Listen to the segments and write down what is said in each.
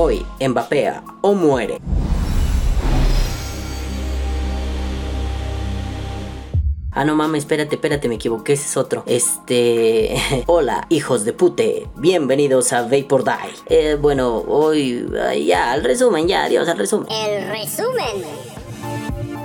Hoy, Mbappé o muere. Ah, no mames, espérate, espérate, me equivoqué, ese es otro. Este. Hola, hijos de pute. Bienvenidos a Vapor Die. Eh, bueno, hoy. ya, al resumen, ya, adiós, al resumen. El resumen.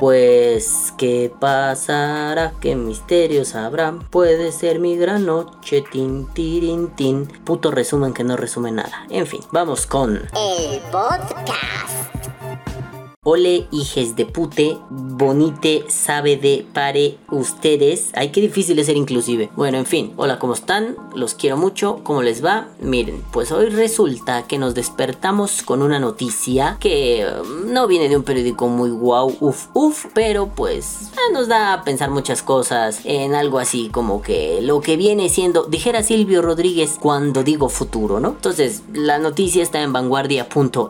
Pues, ¿qué pasará? ¿Qué misterios habrá? Puede ser mi gran noche, tin, tirin, tin. Puto resumen que no resume nada. En fin, vamos con. El podcast. Ole, hijes de pute, bonite, sabe de pare ustedes. Ay, qué difícil es ser inclusive. Bueno, en fin, hola, ¿cómo están? Los quiero mucho, ¿cómo les va? Miren, pues hoy resulta que nos despertamos con una noticia que um, no viene de un periódico muy guau, uf, uf, pero pues eh, nos da a pensar muchas cosas en algo así como que lo que viene siendo, dijera Silvio Rodríguez cuando digo futuro, ¿no? Entonces, la noticia está en vanguardia.mx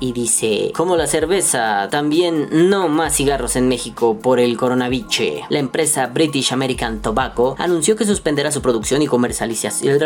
y dice, ¿cómo la cerveza. También no más cigarros en México por el coronavirus. La empresa British American Tobacco anunció que suspenderá su producción y comercialización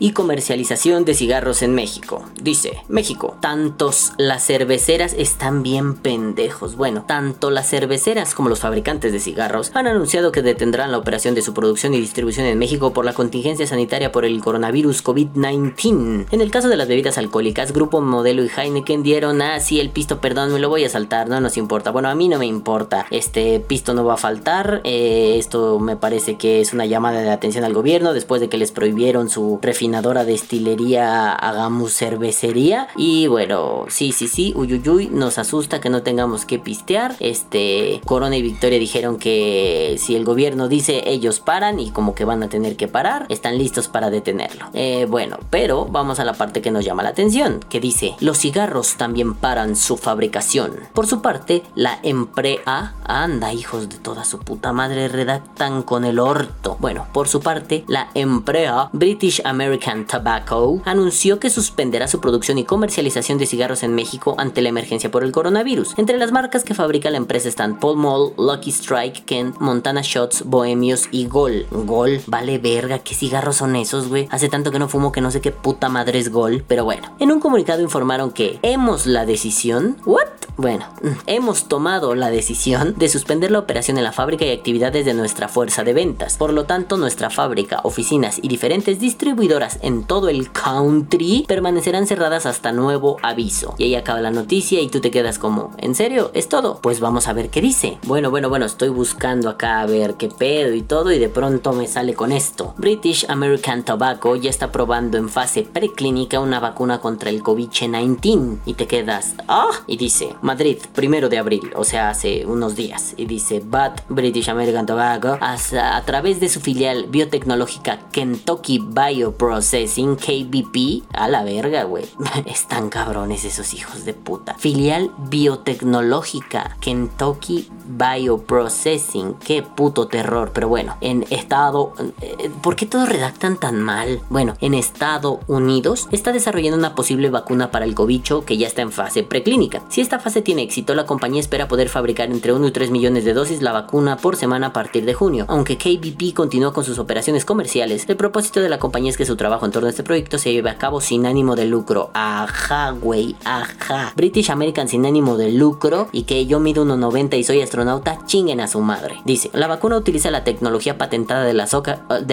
y comercialización de cigarros en México. Dice, México, tantos las cerveceras están bien pendejos. Bueno, tanto las cerveceras como los fabricantes de cigarros han anunciado que detendrán la operación de su producción y distribución en México por la contingencia sanitaria por el coronavirus COVID-19. En el caso de las bebidas alcohólicas, Grupo Modelo y Heineken dieron, ah, sí, el pisto, perdón, me lo voy a saltar, no nos importa. Bueno, a mí no me importa, este pisto no va a faltar. Eh, esto me parece que es una llamada de atención al gobierno después de que les prohibieron su refinadora destilería Hagamos Cervecería. Y bueno, sí, sí, sí, uyuyuy, nos asusta que no tengamos que pistear. Este, Corona y Victoria dijeron que si el gobierno dice ellos paran y como que van a tener que parar, están listos para detenerlo. Eh, bueno, pero vamos a la parte que nos llama la atención que dice, los cigarros también paran su fabricación. Por su parte, la Emprea, anda hijos de toda su puta madre, redactan con el orto. Bueno, por su parte, la Emprea, British American Tobacco, anunció que suspenderá su producción y comercialización de cigarros en México ante la emergencia por el coronavirus. Entre las marcas que fabrica la empresa están Paul Mall, Lucky Strike, Kent, Montana Shots, Bohemios y Gol. Gol, vale verga, ¿qué cigarros son esos, güey? Hace tanto que no fumo que no sé qué puta madre es Gol, pero bueno. En un comunicado informaron que hemos la decisión. ¿What? Bueno, hemos tomado la decisión de suspender la operación en la fábrica y actividades de nuestra fuerza de ventas. Por lo tanto, nuestra fábrica, oficinas y diferentes distribuidoras en todo el country permanecerán cerradas hasta nuevo aviso. Y ahí acaba la noticia y tú te quedas como, ¿en serio? ¿Es todo? Pues vamos a ver qué dice. Bueno, bueno, bueno, estoy buscando acá a ver qué pedo y todo y de pronto me sale con esto. British American Tobacco ya está probando en fase preclínica una vacuna contra el COVID-19 y te quedas, ah, y dice, Madrid, primero de abril, o sea, hace unos días, y dice, but British American Tobacco, a través de su filial biotecnológica Kentucky Bioprocessing, KBP, a la verga, güey, están cabrones esos hijos de puta. Filial biotecnológica Kentucky Bioprocessing, qué puto terror, pero bueno, en estado, eh, ¿por qué todos redactan tan mal? Bueno, en Estados Unidos está desarrollando una posible vacuna para el cobicho que ya está en fase preclínica. Si esta fase tiene éxito, la compañía espera poder fabricar entre 1 y 3 millones de dosis la vacuna por semana a partir de junio. Aunque KBP continúa con sus operaciones comerciales, el propósito de la compañía es que su trabajo en torno a este proyecto se lleve a cabo sin ánimo de lucro. Ajá, güey, ajá. British American sin ánimo de lucro y que yo mido 1,90 y soy astronauta, chinguen a su madre. Dice, la vacuna utiliza la tecnología patentada de las,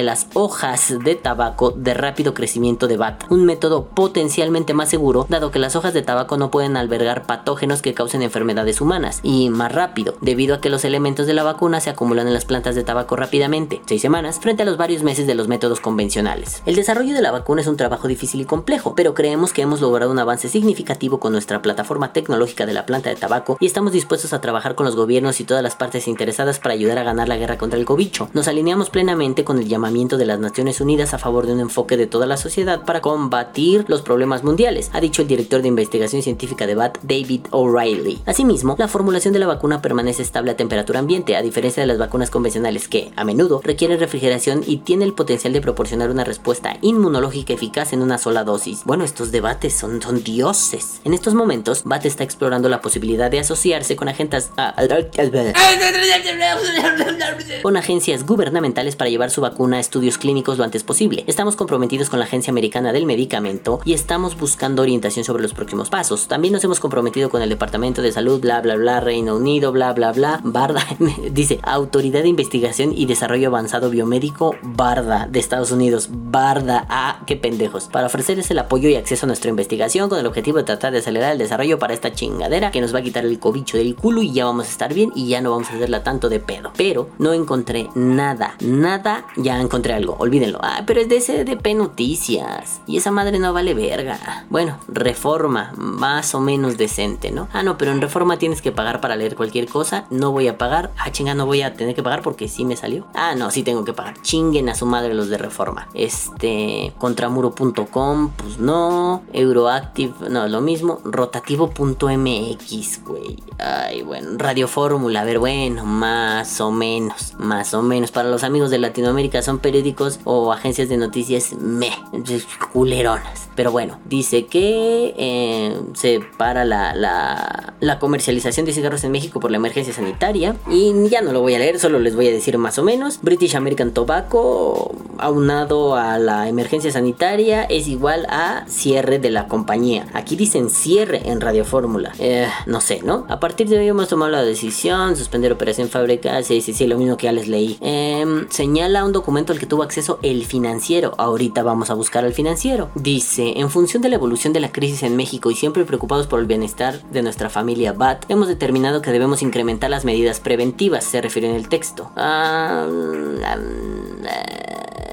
las hojas de tabaco de rápido crecimiento de BAT, un método potencialmente más seguro, dado que las hojas de tabaco no pueden albergar patógenos que causen enfermedades humanas, y más rápido, debido a que los elementos de la vacuna se acumulan en las plantas de tabaco rápidamente, seis semanas, frente a los varios meses de los métodos convencionales. El desarrollo de la vacuna es un trabajo difícil y complejo, pero creemos que hemos logrado un avance significativo con nuestra plataforma tecnológica de la planta de tabaco y estamos dispuestos a trabajar con los gobiernos y todas las partes interesadas para ayudar a ganar la guerra contra el cobicho. Nos alineamos plenamente con el llamamiento de las Naciones Unidas a favor de un enfoque de toda la sociedad para combatir los problemas mundiales ha dicho el director de investigación científica de BAT, David O'Reilly. Asimismo, la formulación de la vacuna permanece estable a temperatura ambiente, a diferencia de las vacunas convencionales que, a menudo, requieren refrigeración y tiene el potencial de proporcionar una respuesta inmunológica eficaz en una sola dosis. Bueno, estos debates son, son dioses. En estos momentos, BAT está explorando la posibilidad de asociarse con agentes, ah, con agencias gubernamentales para llevar su vacuna a estudios clínicos lo antes posible. Estamos comprometidos con la Agencia Americana del Medicamento y estamos buscando orientación sobre los próximos pasos. También nos hemos comprometido con el Departamento de Salud, bla bla bla, Reino Unido, bla bla bla, Barda, dice Autoridad de Investigación y Desarrollo Avanzado Biomédico, Barda, de Estados Unidos, Barda, ah, qué pendejos, para ofrecerles el apoyo y acceso a nuestra investigación con el objetivo de tratar de acelerar el desarrollo para esta chingadera que nos va a quitar el cobicho del culo y ya vamos a estar bien y ya no vamos a hacerla tanto de pedo. Pero no encontré nada, nada, ya encontré algo, olvídenlo. Ah, pero es de SDP Noticias y esa madre no vale verga. Bueno, reforma, más o menos decente, ¿no? Ah, no, pero en reforma tienes que pagar para leer cualquier cosa, no voy a pagar. Ah, chinga, no voy a tener que pagar porque sí me salió. Ah, no, sí tengo que pagar. Chinguen a su madre los de reforma. Este, contramuro.com, pues no. Euroactive, no, lo mismo. Rotativo.mx, güey. Ay, bueno. Radio Fórmula, a ver, bueno, más o menos. Más o menos. Para los amigos de Latinoamérica son periódicos o agencias de noticias, me, culeronas. Pero bueno, dice que eh, se para la, la, comercialización de cigarros en México por la emergencia sanitaria. Y ya no lo voy a leer, solo les voy a decir más o menos. British American Tobacco, aunado a la emergencia sanitaria, es igual a cierre de la compañía. Aquí dicen cierre en Radio Fórmula. Eh, no sé, ¿no? A partir de hoy hemos tomado la decisión, suspender operación fábrica. Sí, sí, sí, lo mismo que ya les leí. Em, señala un documento al que tuvo acceso el financiero. Ahorita vamos a buscar al financiero. Dice, en función de la evolución de la crisis en México y siempre preocupados por el bienestar de nuestra familia BAT, hemos determinado que debemos incrementar las medidas preventivas, se refiere en el texto. Ah,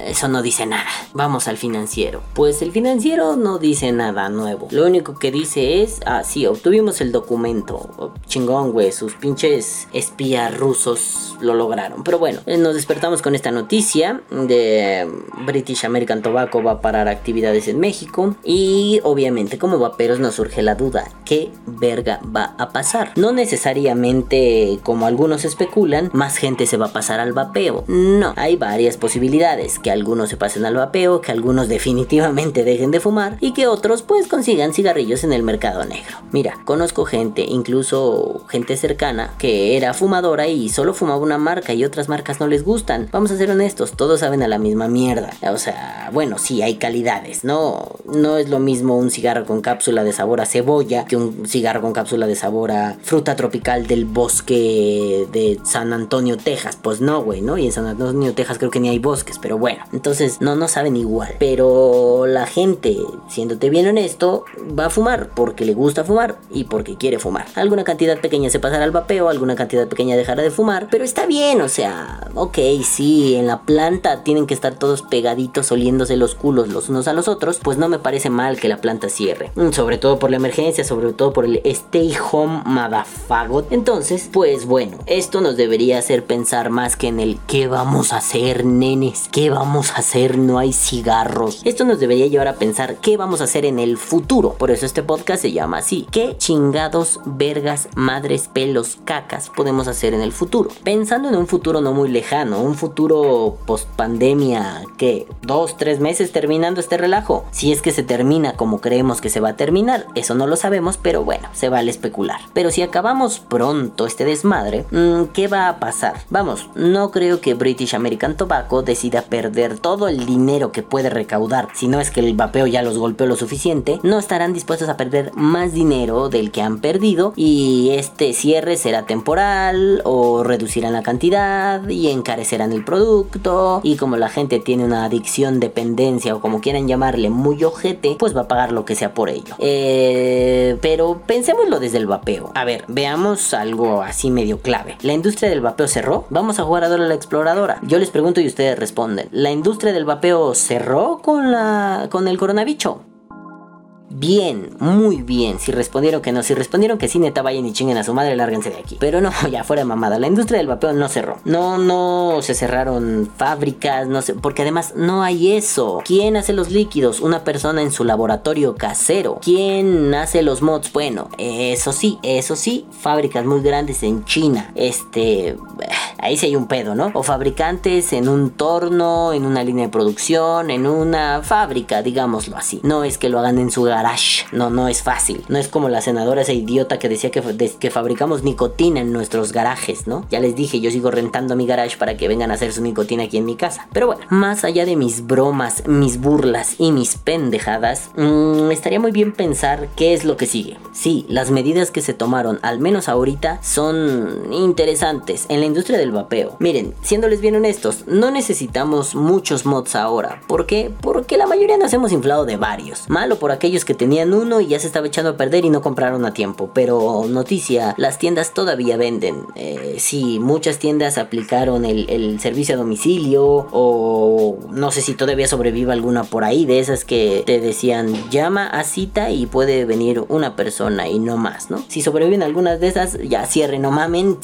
eso no dice nada. Vamos al financiero. Pues el financiero no dice nada nuevo. Lo único que dice es, ah, sí, obtuvimos el documento. Oh, chingón, güey, sus pinches espías rusos lo lograron. Pero bueno, eh, nos despertamos con esta noticia de British American Tobacco va a parar actividades en México. Y obviamente como vaperos nos surge la duda, ¿qué verga va a pasar? No necesariamente como algunos especulan, más gente se va a pasar al vapeo. No, hay varias posibilidades. Que algunos se pasen al vapeo, que algunos definitivamente dejen de fumar y que otros pues consigan cigarrillos en el mercado negro. Mira, conozco gente, incluso gente cercana, que era fumadora y solo fumaba una marca y otras marcas no les gustan. Vamos a ser honestos, todos saben a la misma mierda. O sea, bueno, sí hay calidades, ¿no? No es lo mismo un cigarro con cápsula de sabor a cebolla que un cigarro con cápsula de sabor a fruta tropical del bosque de San Antonio, Texas. Pues no, güey, ¿no? Y en San Antonio, Texas creo que ni hay bosques, pero bueno. Entonces, no, no saben igual. Pero la gente, siéndote bien honesto, va a fumar porque le gusta fumar y porque quiere fumar. Alguna cantidad pequeña se pasará al vapeo, alguna cantidad pequeña dejará de fumar, pero está bien, o sea, ok, sí, en la planta tienen que estar todos pegaditos oliéndose los culos los unos a los otros, pues no me parece mal que la planta cierre. Mm, sobre todo por la emergencia, sobre todo por el stay home madafagot. Entonces, pues bueno, esto nos debería hacer pensar más que en el qué vamos a hacer, nenes, qué vamos a hacer, no hay cigarros. Esto nos debería llevar a pensar qué vamos a hacer en el futuro. Por eso este podcast se llama así. ¿Qué chingados, vergas, madres, pelos, cacas podemos hacer en el futuro? Pensando en un futuro no muy lejano, un futuro post pandemia que dos, tres meses terminando este relajo. Si es que se termina como creemos que se va a terminar, eso no lo sabemos, pero bueno, se vale especular. Pero si acabamos pronto este desmadre, mm, ¿qué va a pasar? Vamos, no creo que British American Tobacco decida perder todo el dinero que puede recaudar, si no es que el vapeo ya los golpeó lo suficiente, no estarán dispuestos a perder más dinero del que han perdido y este cierre será temporal o reducirán la cantidad y encarecerán el producto y como la gente tiene una adicción, dependencia o como quieran llamarle muy ojete, pues va a pagar lo que sea por ello. Eh, pero pensémoslo desde el vapeo. A ver, veamos algo así medio clave. ¿La industria del vapeo cerró? Vamos a jugar a Dora la Exploradora. Yo les pregunto y ustedes responden. ¿La industria del vapeo cerró con, la, con el coronavirus? Bien, muy bien. Si respondieron que no, si respondieron que sí, neta, vayan y chinguen a su madre, lárguense de aquí. Pero no, ya fuera mamada. La industria del vapeo no cerró. No, no se cerraron fábricas, no sé, porque además no hay eso. ¿Quién hace los líquidos? Una persona en su laboratorio casero. ¿Quién hace los mods? Bueno, eso sí, eso sí, fábricas muy grandes en China. Este, ahí sí hay un pedo, ¿no? O fabricantes en un torno, en una línea de producción, en una fábrica, digámoslo así. No es que lo hagan en su no, no es fácil. No es como la senadora esa idiota que decía que, fabricamos nicotina en nuestros garajes, ¿no? Ya les dije, yo sigo rentando mi garage para que vengan a hacer su nicotina aquí en mi casa. Pero bueno, más allá de mis bromas, mis burlas y mis pendejadas, mmm, estaría muy bien pensar qué es lo que sigue. Sí, las medidas que se tomaron, al menos ahorita, son interesantes en la industria del vapeo. Miren, siéndoles bien honestos, no necesitamos muchos mods ahora. ¿Por qué? Porque la mayoría nos hemos inflado de varios. Malo por aquellos que tenían uno y ya se estaba echando a perder y no compraron a tiempo. Pero noticia, las tiendas todavía venden. Eh, sí, muchas tiendas aplicaron el, servicio a domicilio o no sé si todavía sobrevive alguna por ahí de esas que te decían llama a cita y puede venir una persona y no más, ¿no? Si sobreviven algunas de esas, ya cierren, no mamen,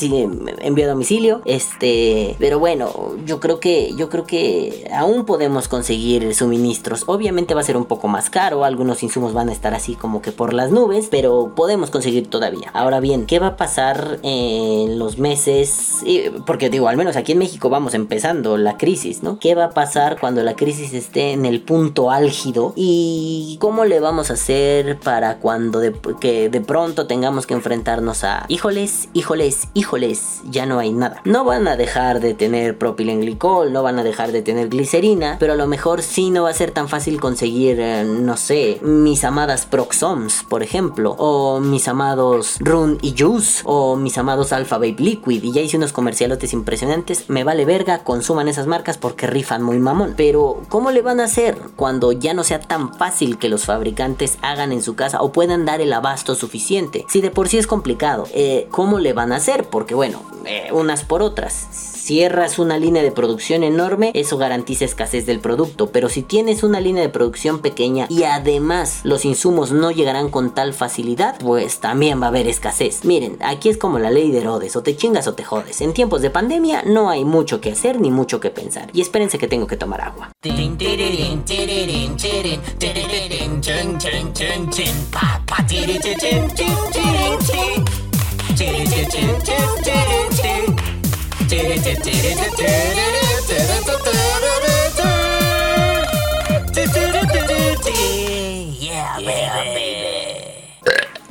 envío a domicilio, este, pero bueno, yo creo que yo creo que aún podemos conseguir suministros. Obviamente va a ser un poco más caro, algunos insumos van a estar así como que por las nubes, pero podemos conseguir todavía. Ahora bien, ¿qué va a pasar en los meses? Porque digo, al menos aquí en México vamos empezando la crisis, ¿no? ¿Qué va a pasar cuando la crisis esté en el punto álgido? ¿Y cómo le vamos a hacer para cuando de, que de pronto tengamos que enfrentarnos a híjoles, híjoles, híjoles, ya no hay nada? No van a dejar de tener propilenglicol, no van a dejar de tener glicerina, pero a lo mejor sí no va a ser tan fácil conseguir, eh, no sé, mis amadas Proxoms, por ejemplo, o mis amados Run y Juice, o mis amados Alpha Vape Liquid, y ya hice unos comercialotes impresionantes, me vale verga, consuman esas marcas porque rifan muy mamón. Pero, ¿cómo le van a hacer cuando ya no sea tan fácil que los fabricantes hagan en su casa o puedan dar el abasto suficiente? Si de por sí es complicado, eh, ¿cómo le van a hacer? Porque bueno, eh, unas por otras cierras una línea de producción enorme, eso garantiza escasez del producto. Pero si tienes una línea de producción pequeña y además los insumos no llegarán con tal facilidad, pues también va a haber escasez. Miren, aquí es como la ley de Herodes, o te chingas o te jodes. En tiempos de pandemia no hay mucho que hacer ni mucho que pensar. Y espérense que tengo que tomar agua.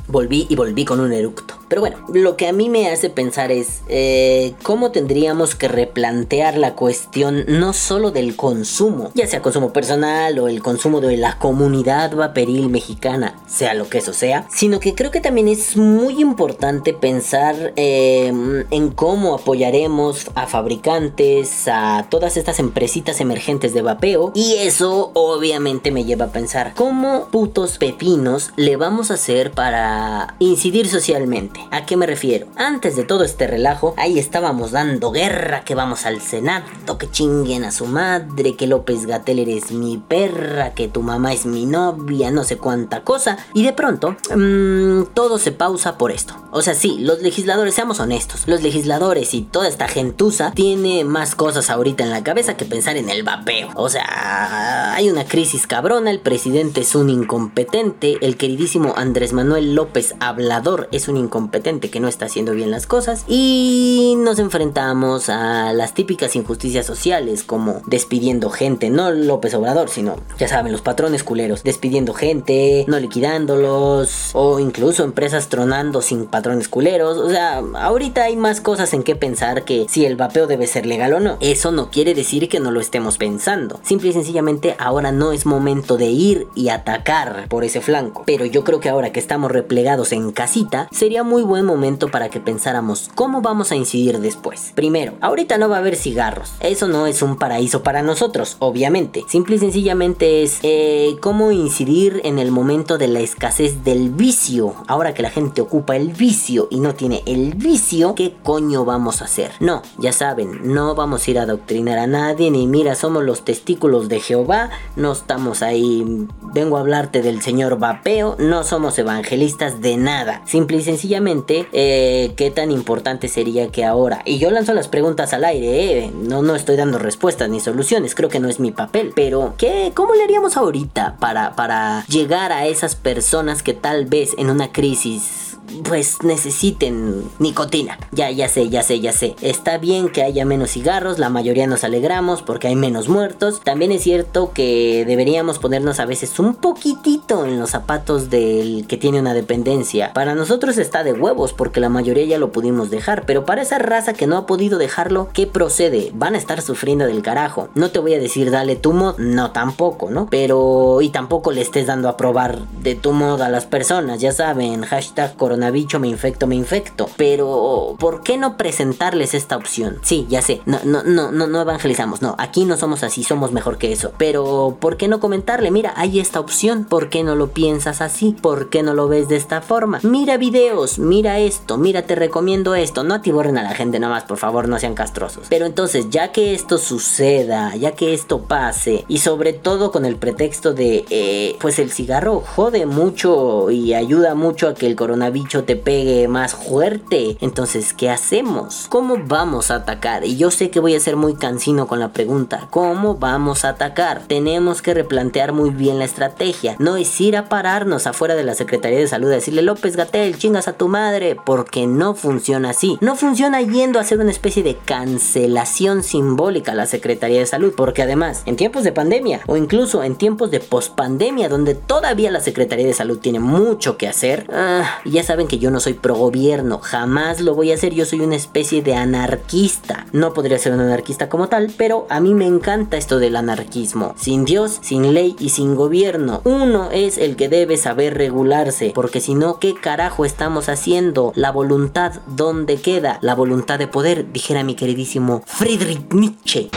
Volví y volví con un eructo. Pero bueno, lo que a mí me hace pensar es eh, cómo tendríamos que replantear la cuestión no solo del consumo, ya sea consumo personal o el consumo de la comunidad vaporil mexicana, sea lo que eso sea, sino que creo que también es muy importante pensar eh, en cómo apoyaremos a fabricantes, a todas estas empresitas emergentes de vapeo, y eso obviamente me lleva a pensar cómo putos pepinos le vamos a hacer para incidir socialmente. ¿A qué me refiero? Antes de todo este relajo, ahí estábamos dando guerra, que vamos al Senado, que chinguen a su madre, que López Gatel eres mi perra, que tu mamá es mi novia, no sé cuánta cosa. Y de pronto, mmm, todo se pausa por esto. O sea, sí, los legisladores, seamos honestos, los legisladores y toda esta gentuza tiene más cosas ahorita en la cabeza que pensar en el vapeo. O sea, hay una crisis cabrona, el presidente es un incompetente, el queridísimo Andrés Manuel López Hablador es un incompetente que no está haciendo bien las cosas y nos enfrentamos a las típicas injusticias sociales como despidiendo gente, no López Obrador, sino ya saben, los patrones culeros, despidiendo gente, no liquidándolos o incluso empresas tronando sin patrones culeros, o sea, ahorita hay más cosas en qué pensar que si el vapeo debe ser legal o no. Eso no quiere decir que no lo estemos pensando. Simple y sencillamente ahora no es momento de ir y atacar por ese flanco. Pero yo creo que ahora que estamos replegados en casita, sería muy buen momento para que pensáramos cómo vamos a incidir después. Primero, ahorita no va a haber cigarros. Eso no es un paraíso para nosotros, obviamente. Simple y sencillamente es eh, cómo incidir en el momento de la escasez del vicio. Ahora que la gente ocupa el vicio y no tiene el vicio, ¿qué coño vamos a hacer? No, ya saben, no vamos a ir a adoctrinar a nadie, ni mira, somos los testículos de Jehová, no estamos ahí, vengo a hablarte del señor vapeo, no somos evangelistas de nada. Simple y sencillamente eh, qué tan importante sería que ahora, y yo lanzo las preguntas al aire, eh, no, no estoy dando respuestas ni soluciones, creo que no es mi papel, pero ¿qué, ¿cómo le haríamos ahorita para, para llegar a esas personas que tal vez en una crisis pues necesiten nicotina. Ya, ya sé, ya sé, ya sé. Está bien que haya menos cigarros, la mayoría nos alegramos porque hay menos muertos. También es cierto que deberíamos ponernos a veces un poquitito en los zapatos del que tiene una dependencia. Para nosotros está de huevos porque la mayoría ya lo pudimos dejar, pero para esa raza que no ha podido dejarlo, ¿qué procede? Van a estar sufriendo del carajo. No te voy a decir dale tu mod, no tampoco, ¿no? Pero y tampoco le estés dando a probar de tu mod a las personas, ya saben, hashtag coronavirus me infecto, me infecto. Pero ¿por qué no presentarles esta opción? Sí, ya sé, no, no, no, no, no evangelizamos, no, aquí no somos así, somos mejor que eso. Pero ¿por qué no comentarle? Mira, hay esta opción, ¿por no lo piensas así? ¿Por qué no lo ves de esta forma? Mira videos, mira esto, mira, te recomiendo esto. No atiborren a la gente nomás, por favor, no sean castrosos. Pero entonces, ya que esto suceda, ya que esto pase, y sobre todo con el pretexto de, eh, pues el cigarro jode mucho y ayuda mucho a que el coronavirus te pegue más fuerte. Entonces, ¿qué hacemos? ¿Cómo vamos a atacar? Y yo sé que voy a ser muy cansino con la pregunta. ¿Cómo vamos a atacar? Tenemos que replantear muy bien la estrategia. No es ir a pararnos afuera de la Secretaría de Salud a decirle López Gatel, chingas a tu madre, porque no funciona así. No funciona yendo a hacer una especie de cancelación simbólica a la Secretaría de Salud, porque además, en tiempos de pandemia o incluso en tiempos de pospandemia, donde todavía la Secretaría de Salud tiene mucho que hacer, ah, ya saben que yo no soy pro gobierno, jamás lo voy a hacer, yo soy una especie de anarquista. No podría ser un anarquista como tal, pero a mí me encanta esto del anarquismo. Sin Dios, sin ley y sin gobierno. Uno es el que debe saber regularse, porque si no, ¿qué carajo estamos haciendo? La voluntad, ¿dónde queda? La voluntad de poder, dijera mi queridísimo Friedrich Nietzsche.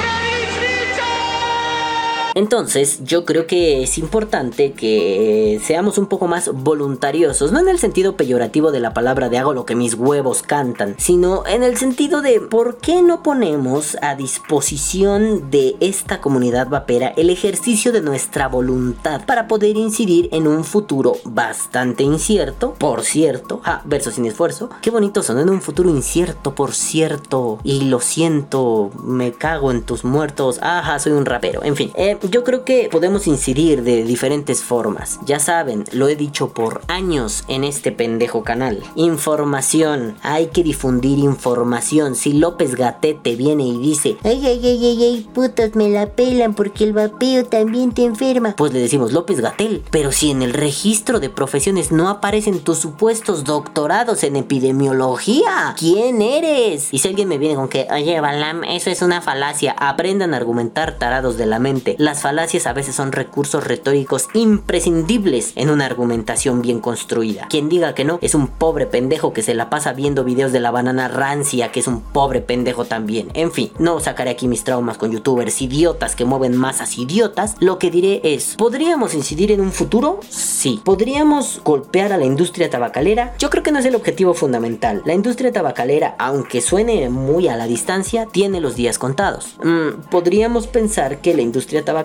Entonces, yo creo que es importante que seamos un poco más voluntariosos, no en el sentido peyorativo de la palabra de hago lo que mis huevos cantan, sino en el sentido de por qué no ponemos a disposición de esta comunidad vapera el ejercicio de nuestra voluntad para poder incidir en un futuro bastante incierto, por cierto, ah, verso sin esfuerzo, qué bonito son en un futuro incierto, por cierto, y lo siento, me cago en tus muertos, ajá, soy un rapero, en fin, eh, yo creo que podemos incidir de diferentes formas. Ya saben, lo he dicho por años en este pendejo canal. Información, hay que difundir información. Si López Gatete viene y dice, ay, ay, ay, ay, ay, putas me la pelan porque el vapeo también te enferma, pues le decimos López Gatel. Pero si en el registro de profesiones no aparecen tus supuestos doctorados en epidemiología, ¿quién eres? Y si alguien me viene con que, oye, Balam, eso es una falacia, aprendan a argumentar tarados de la mente. Las falacias a veces son recursos retóricos imprescindibles en una argumentación bien construida. Quien diga que no es un pobre pendejo que se la pasa viendo videos de la banana rancia, que es un pobre pendejo también. En fin, no sacaré aquí mis traumas con youtubers idiotas que mueven masas idiotas. Lo que diré es, ¿podríamos incidir en un futuro? Sí. ¿Podríamos golpear a la industria tabacalera? Yo creo que no es el objetivo fundamental. La industria tabacalera, aunque suene muy a la distancia, tiene los días contados. Mm, podríamos pensar que la industria tabacalera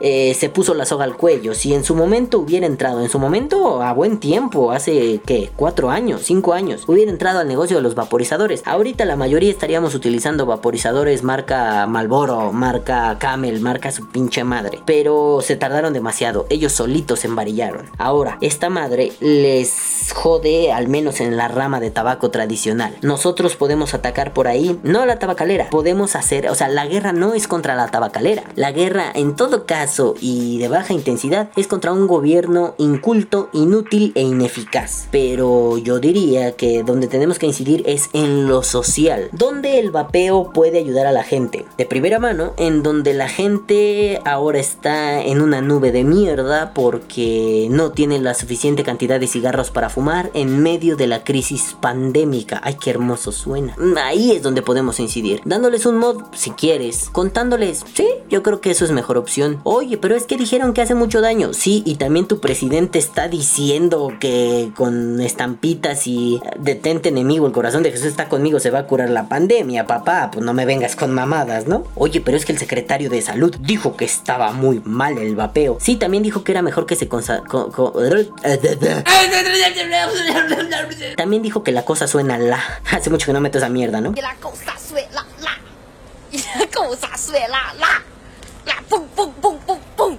Eh, se puso la soga al cuello. Si en su momento hubiera entrado, en su momento a buen tiempo, hace que cuatro años, cinco años, hubiera entrado al negocio de los vaporizadores. Ahorita la mayoría estaríamos utilizando vaporizadores marca Malboro, marca Camel, marca su pinche madre. Pero se tardaron demasiado, ellos solitos se embarillaron. Ahora, esta madre les jode al menos en la rama de tabaco tradicional. Nosotros podemos atacar por ahí, no la tabacalera, podemos hacer, o sea, la guerra no es contra la tabacalera, la guerra en todo caso y de baja intensidad es contra un gobierno inculto, inútil e ineficaz. Pero yo diría que donde tenemos que incidir es en lo social, donde el vapeo puede ayudar a la gente. De primera mano, en donde la gente ahora está en una nube de mierda porque no tiene la suficiente cantidad de cigarros para fumar en medio de la crisis pandémica. Ay, qué hermoso suena. Ahí es donde podemos incidir, dándoles un mod si quieres, contándoles, sí, yo creo que eso es mejor opción Oye, pero es que dijeron que hace mucho daño. Sí, y también tu presidente está diciendo que con estampitas y detente enemigo, el corazón de Jesús está conmigo, se va a curar la pandemia, papá. Pues no me vengas con mamadas, ¿no? Oye, pero es que el secretario de salud dijo que estaba muy mal el vapeo. Sí, también dijo que era mejor que se También dijo que la cosa suena la. Hace mucho que no meto esa mierda, ¿no? la cosa suena la. la cosa suena la. 啦蹦蹦蹦蹦蹦，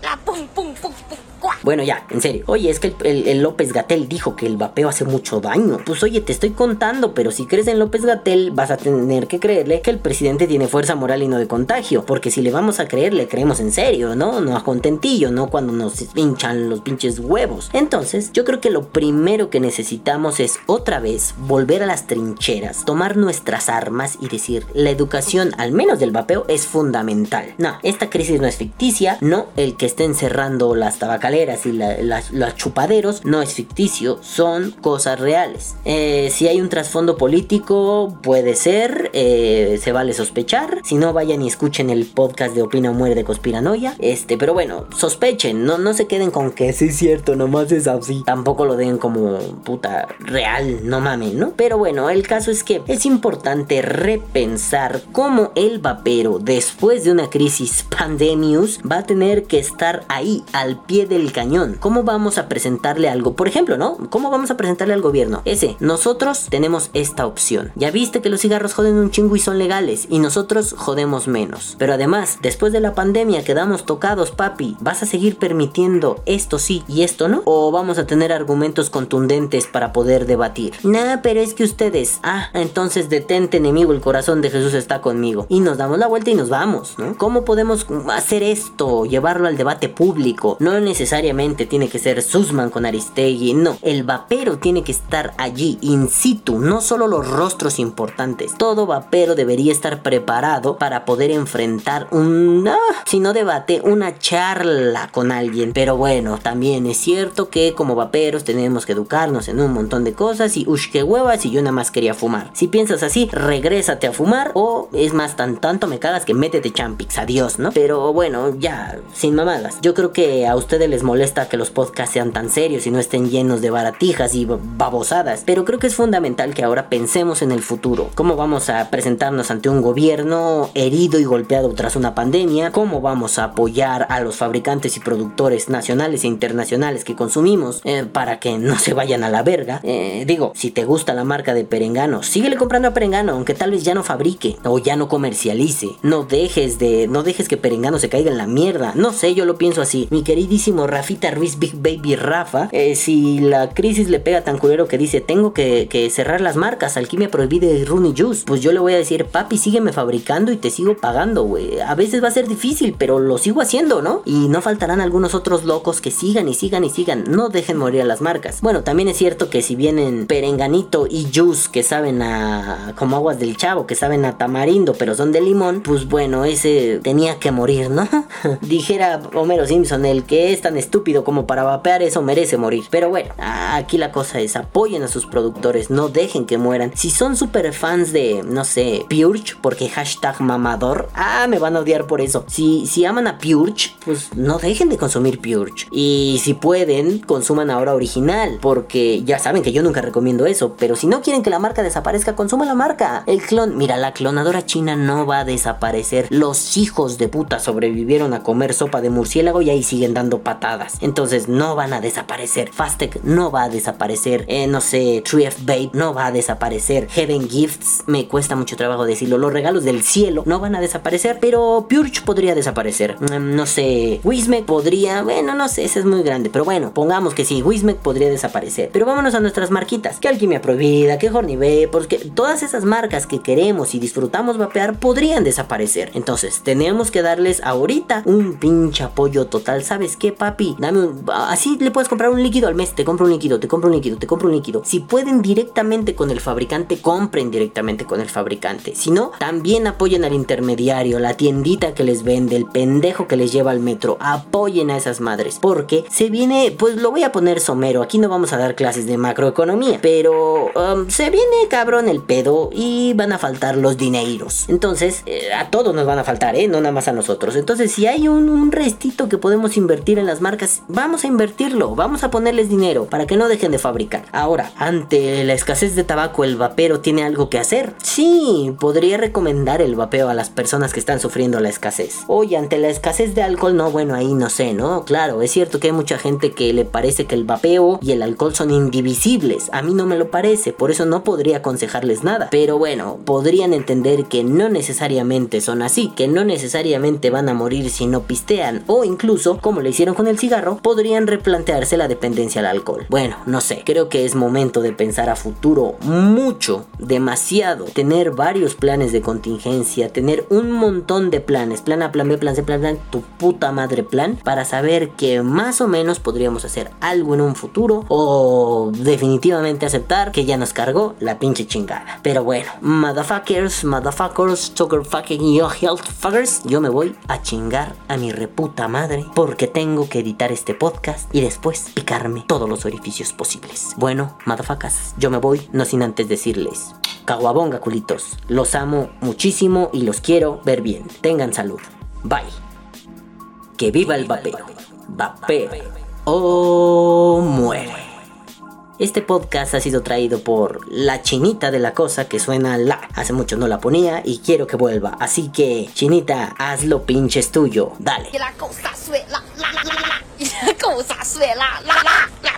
啦蹦蹦蹦蹦。Bueno, ya, en serio. Oye, es que el, López Gatel dijo que el vapeo hace mucho daño. Pues oye, te estoy contando, pero si crees en López Gatel, vas a tener que creerle que el presidente tiene fuerza moral y no de contagio. Porque si le vamos a creer, le creemos en serio, ¿no? No a contentillo, no cuando nos hinchan los pinches huevos. Entonces, yo creo que lo primero que necesitamos es otra vez volver a las trincheras, tomar nuestras armas y decir, la educación, al menos del vapeo, es fundamental. No, esta crisis no es ficticia, no el que estén cerrando las tabacaleras y los chupaderos no es ficticio, son cosas reales. Eh, si hay un trasfondo político, puede ser, eh, se vale sospechar. Si no, vayan y escuchen el podcast de Opina o Muere de Conspiranoia. Este, pero bueno, sospechen, no, no se queden con que sí es cierto, nomás es así. Tampoco lo den como puta real, no mamen, ¿no? Pero bueno, el caso es que es importante repensar cómo el vapero, después de una crisis pandemius, va a tener que estar ahí, al pie del cañón. ¿Cómo vamos a presentarle algo? Por ejemplo, ¿no? ¿Cómo vamos a presentarle al gobierno? Ese, nosotros tenemos esta opción. Ya viste que los cigarros joden un chingo y son legales, y nosotros jodemos menos. Pero además, después de la pandemia quedamos tocados, papi. ¿Vas a seguir permitiendo esto sí y esto no? ¿O vamos a tener argumentos contundentes para poder debatir? Nah, pero es que ustedes. Ah, entonces detente, enemigo, el corazón de Jesús está conmigo. Y nos damos la vuelta y nos vamos, ¿no? ¿Cómo podemos hacer esto? Llevarlo al debate público. No necesariamente tiene que ser Sussman con Aristegui, no. El vapero tiene que estar allí, in situ, no solo los rostros importantes. Todo vapero debería estar preparado para poder enfrentar un, ah, si no debate, una charla con alguien. Pero bueno, también es cierto que como vaperos tenemos que educarnos en un montón de cosas y ush que huevas y yo nada más quería fumar. Si piensas así, regrésate a fumar o es más tan tanto me cagas que métete champix, adiós, ¿no? Pero bueno, ya, sin mamadas. Yo creo que a ustedes les molesta que los podcasts sean tan serios y no estén llenos de baratijas y babosadas, pero creo que es fundamental que ahora pensemos en el futuro. ¿Cómo vamos a presentarnos ante un gobierno herido y golpeado tras una pandemia? ¿Cómo vamos a apoyar a los fabricantes y productores nacionales e internacionales que consumimos eh, para que no se vayan a la verga? Eh, digo, si te gusta la marca de Perengano, síguele comprando a Perengano, aunque tal vez ya no fabrique o ya no comercialice. No dejes de, no dejes que Perengano se caiga en la mierda. No sé, yo lo pienso así. Mi queridísimo Rafita Ruiz Big Baby Rafa, eh, si la crisis le pega tan culero que dice tengo que, cerrar las marcas, Alquimia Prohibida y Rooney Juice, pues yo le voy a decir, papi, sígueme fabricando y te sigo pagando, güey. A veces va a ser difícil, pero lo sigo haciendo, ¿no? Y no faltarán algunos otros locos que sigan y sigan y sigan. No dejen morir a las marcas. Bueno, también es cierto que si vienen Perenganito y Juice que saben a como aguas del chavo, que saben a tamarindo, pero son de limón, pues bueno, ese tenía que morir, ¿no? Dijera Homero Simpson, el que es tan estúpido como para vapear eso merece morir. Pero bueno, aquí la cosa es apoyen a sus productores, no dejen que mueran. Si son super fans de, no sé, Purge, porque hashtag mamador, ah, me van a odiar por eso. Si, si aman a Purge, pues no dejen de consumir Purge. Y si pueden, consuman ahora original, porque ya saben que yo nunca recomiendo eso. Pero si no quieren que la marca desaparezca, consuman la marca. El clon, mira, la clonadora china no va a desaparecer. Los hijos de puta sobrevivieron a comer sopa de murciélago y ahí siguen dando Entonces no van a desaparecer. Fastec no va a desaparecer. Eh, no sé, 3F Babe no va a desaparecer. Heaven Gifts, me cuesta mucho trabajo decirlo. Los regalos del cielo no van a desaparecer. Pero Purge podría desaparecer. Mm, no sé, Wismec podría. Bueno, no sé, ese es muy grande. Pero bueno, pongamos que sí, Wismec podría desaparecer. Pero vámonos a nuestras marquitas. Que Alquimia Prohibida, que Horny Babe, porque todas esas marcas que queremos y disfrutamos vapear podrían desaparecer. Entonces, tenemos que darles ahorita un pinche apoyo total. ¿Sabes qué, papi? Dame un. Así le puedes comprar un líquido al mes. Te compro un líquido, te compro un líquido, te compro un líquido. Si pueden directamente con el fabricante, compren directamente con el fabricante. Si no, también apoyen al intermediario, la tiendita que les vende, el pendejo que les lleva al metro. Apoyen a esas madres. Porque se viene, pues lo voy a poner somero. Aquí no vamos a dar clases de macroeconomía. Pero um, se viene cabrón el pedo y van a faltar los dineros. Entonces, eh, a todos nos van a faltar, ¿eh? No nada más a nosotros. Entonces, si hay un, un restito que podemos invertir en las marcas, vamos a invertirlo. Vamos a ponerles dinero para que no dejen de fabricar. Ahora, ante la escasez de tabaco, ¿el vapero tiene algo que hacer? Sí, podría recomendar el vapeo a las personas que están sufriendo la escasez. Oye, ante la escasez de alcohol, no, bueno, ahí no sé, ¿no? Claro, es cierto que hay mucha gente que le parece que el vapeo y el alcohol son indivisibles. A mí no me lo parece, por eso no podría aconsejarles nada. Pero bueno, podrían entender que no necesariamente son así, que no necesariamente van a morir si no pistean, o incluso como le hicieron con el cigarro, podrían replantearse la dependencia al alcohol. Bueno, no sé, creo que es momento de pensar a futuro mucho, demasiado, tener varios planes de contingencia, tener un montón de planes, plan A, plan B, plan C, plan, plan, tu puta madre plan, para saber que más o menos podríamos hacer algo en un futuro o definitivamente aceptar que ya nos cargó la pinche chingada. Pero bueno, motherfuckers, motherfuckers, sugar fucking your health fuckers, yo me voy a chingar a mi reputa madre porque tengo que editar este podcast y después picarme todos los orificios posibles. Bueno, madafacas, yo me voy, no sin antes decirles. Caguabonga, culitos. Los amo muchísimo y los quiero ver bien. Tengan salud. Bye. Que viva el vapeo. Vapeo. O muere. Este podcast ha sido traído por la chinita de la cosa que suena la. Hace mucho no la ponía y quiero que vuelva. Así que, chinita, hazlo pinches tuyo. Dale. Que la cosa suena. 我咋帅啦啦啦啦